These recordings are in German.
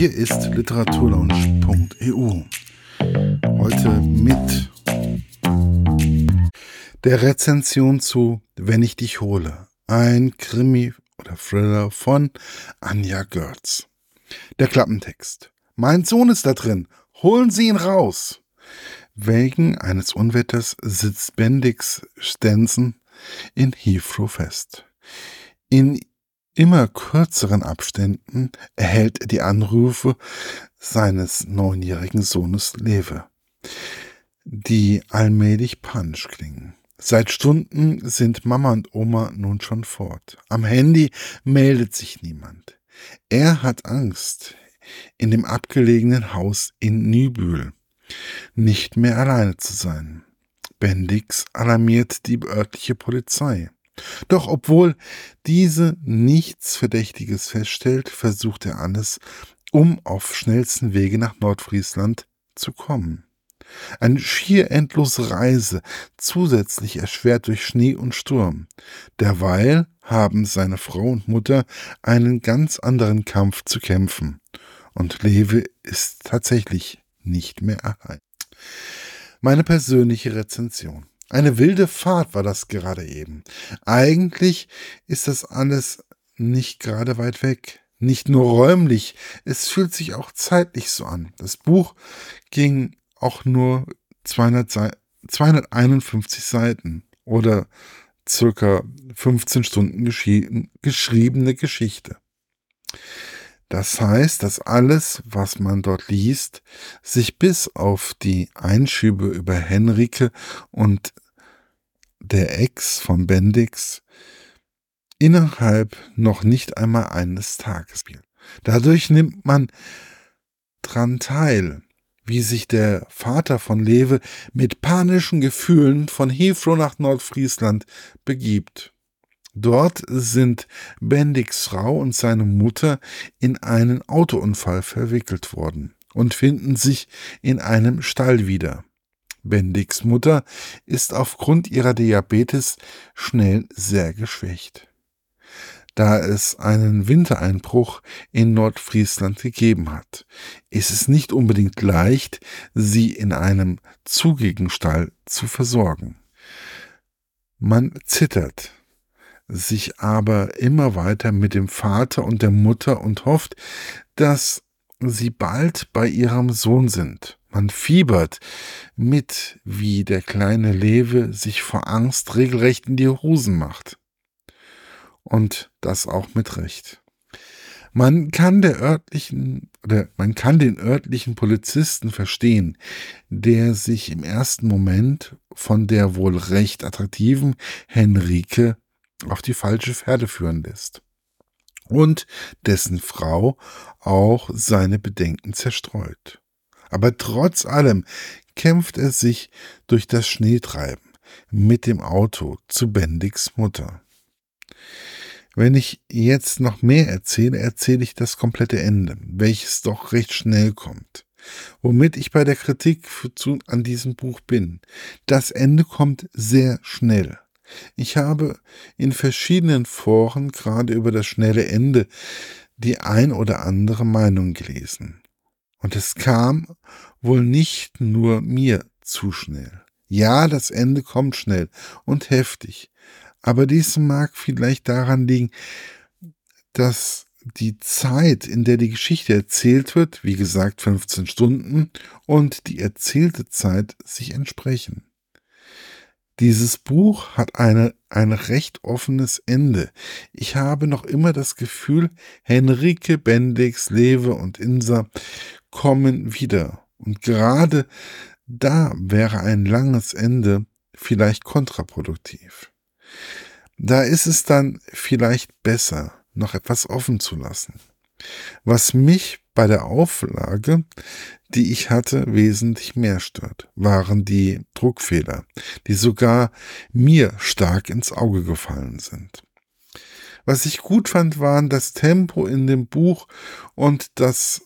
Hier ist literaturlaunch.eu. Heute mit der Rezension zu Wenn ich dich hole. Ein Krimi oder Thriller von Anja Görz. Der Klappentext. Mein Sohn ist da drin. Holen Sie ihn raus. Wegen eines Unwetters sitzt Bendix Stenson in Heathrow fest. In immer kürzeren Abständen erhält er die Anrufe seines neunjährigen Sohnes Lewe, die allmählich panisch klingen. Seit Stunden sind Mama und Oma nun schon fort. Am Handy meldet sich niemand. Er hat Angst, in dem abgelegenen Haus in Nübühl nicht mehr alleine zu sein. Bendix alarmiert die örtliche Polizei. Doch obwohl diese nichts Verdächtiges feststellt, versucht er alles, um auf schnellsten Wege nach Nordfriesland zu kommen. Eine schier endlose Reise, zusätzlich erschwert durch Schnee und Sturm. Derweil haben seine Frau und Mutter einen ganz anderen Kampf zu kämpfen. Und Lewe ist tatsächlich nicht mehr allein. Meine persönliche Rezension. Eine wilde Fahrt war das gerade eben. Eigentlich ist das alles nicht gerade weit weg. Nicht nur räumlich, es fühlt sich auch zeitlich so an. Das Buch ging auch nur 200 Seiten, 251 Seiten oder circa 15 Stunden geschriebene Geschichte. Das heißt, dass alles, was man dort liest, sich bis auf die Einschübe über Henrike und der Ex von Bendix innerhalb noch nicht einmal eines Tages spielt. Dadurch nimmt man dran teil, wie sich der Vater von Lewe mit panischen Gefühlen von Heathrow nach Nordfriesland begibt. Dort sind Bendix Frau und seine Mutter in einen Autounfall verwickelt worden und finden sich in einem Stall wieder. Bendix Mutter ist aufgrund ihrer Diabetes schnell sehr geschwächt. Da es einen Wintereinbruch in Nordfriesland gegeben hat, ist es nicht unbedingt leicht, sie in einem zugigen Stall zu versorgen. Man zittert, sich aber immer weiter mit dem Vater und der Mutter und hofft, dass sie bald bei ihrem Sohn sind. Man fiebert mit, wie der kleine Lewe sich vor Angst regelrecht in die Hosen macht. Und das auch mit Recht. Man kann der örtlichen oder man kann den örtlichen Polizisten verstehen, der sich im ersten Moment von der wohl recht attraktiven Henrike auf die falsche Pferde führen lässt. Und dessen Frau auch seine Bedenken zerstreut. Aber trotz allem kämpft er sich durch das Schneetreiben mit dem Auto zu Bendix Mutter. Wenn ich jetzt noch mehr erzähle, erzähle ich das komplette Ende, welches doch recht schnell kommt. Womit ich bei der Kritik zu, an diesem Buch bin. Das Ende kommt sehr schnell. Ich habe in verschiedenen Foren gerade über das schnelle Ende die ein oder andere Meinung gelesen. Und es kam wohl nicht nur mir zu schnell. Ja, das Ende kommt schnell und heftig. Aber dies mag vielleicht daran liegen, dass die Zeit, in der die Geschichte erzählt wird, wie gesagt 15 Stunden, und die erzählte Zeit sich entsprechen. Dieses Buch hat eine, ein recht offenes Ende. Ich habe noch immer das Gefühl, Henrike, Bendix, Lewe und Insa kommen wieder. Und gerade da wäre ein langes Ende vielleicht kontraproduktiv. Da ist es dann vielleicht besser, noch etwas offen zu lassen. Was mich bei der Auflage, die ich hatte, wesentlich mehr stört, waren die Druckfehler, die sogar mir stark ins Auge gefallen sind. Was ich gut fand, waren das Tempo in dem Buch und dass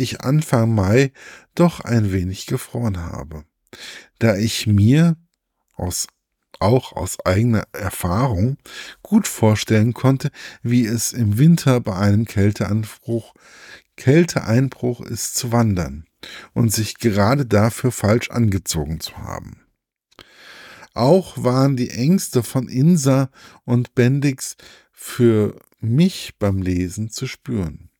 ich Anfang Mai doch ein wenig gefroren habe, da ich mir aus auch aus eigener Erfahrung gut vorstellen konnte, wie es im Winter bei einem Kälteanbruch Kälteeinbruch ist zu wandern und sich gerade dafür falsch angezogen zu haben. Auch waren die Ängste von Insa und Bendix für mich beim Lesen zu spüren.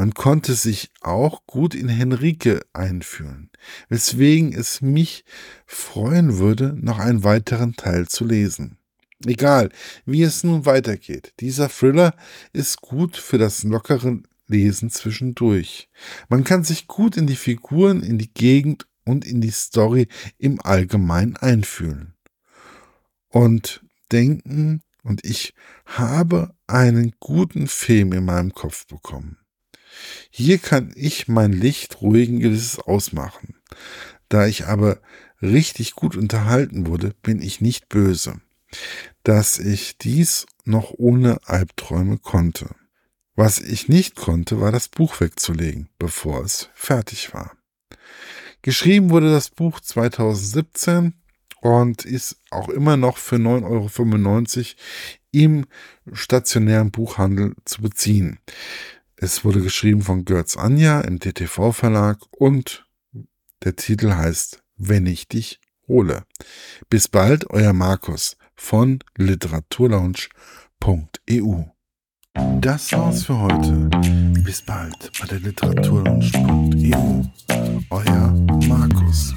Man konnte sich auch gut in Henrike einfühlen, weswegen es mich freuen würde, noch einen weiteren Teil zu lesen. Egal, wie es nun weitergeht, dieser Thriller ist gut für das lockere Lesen zwischendurch. Man kann sich gut in die Figuren, in die Gegend und in die Story im Allgemeinen einfühlen. Und denken, und ich habe einen guten Film in meinem Kopf bekommen. Hier kann ich mein Licht ruhigen Gewisses ausmachen. Da ich aber richtig gut unterhalten wurde, bin ich nicht böse, dass ich dies noch ohne Albträume konnte. Was ich nicht konnte, war das Buch wegzulegen, bevor es fertig war. Geschrieben wurde das Buch 2017 und ist auch immer noch für 9,95 Euro im stationären Buchhandel zu beziehen. Es wurde geschrieben von Götz Anja im DTV Verlag und der Titel heißt Wenn ich dich hole. Bis bald, euer Markus von literaturlaunch.eu. Das war's für heute. Bis bald bei der literaturlaunch.eu. Euer Markus.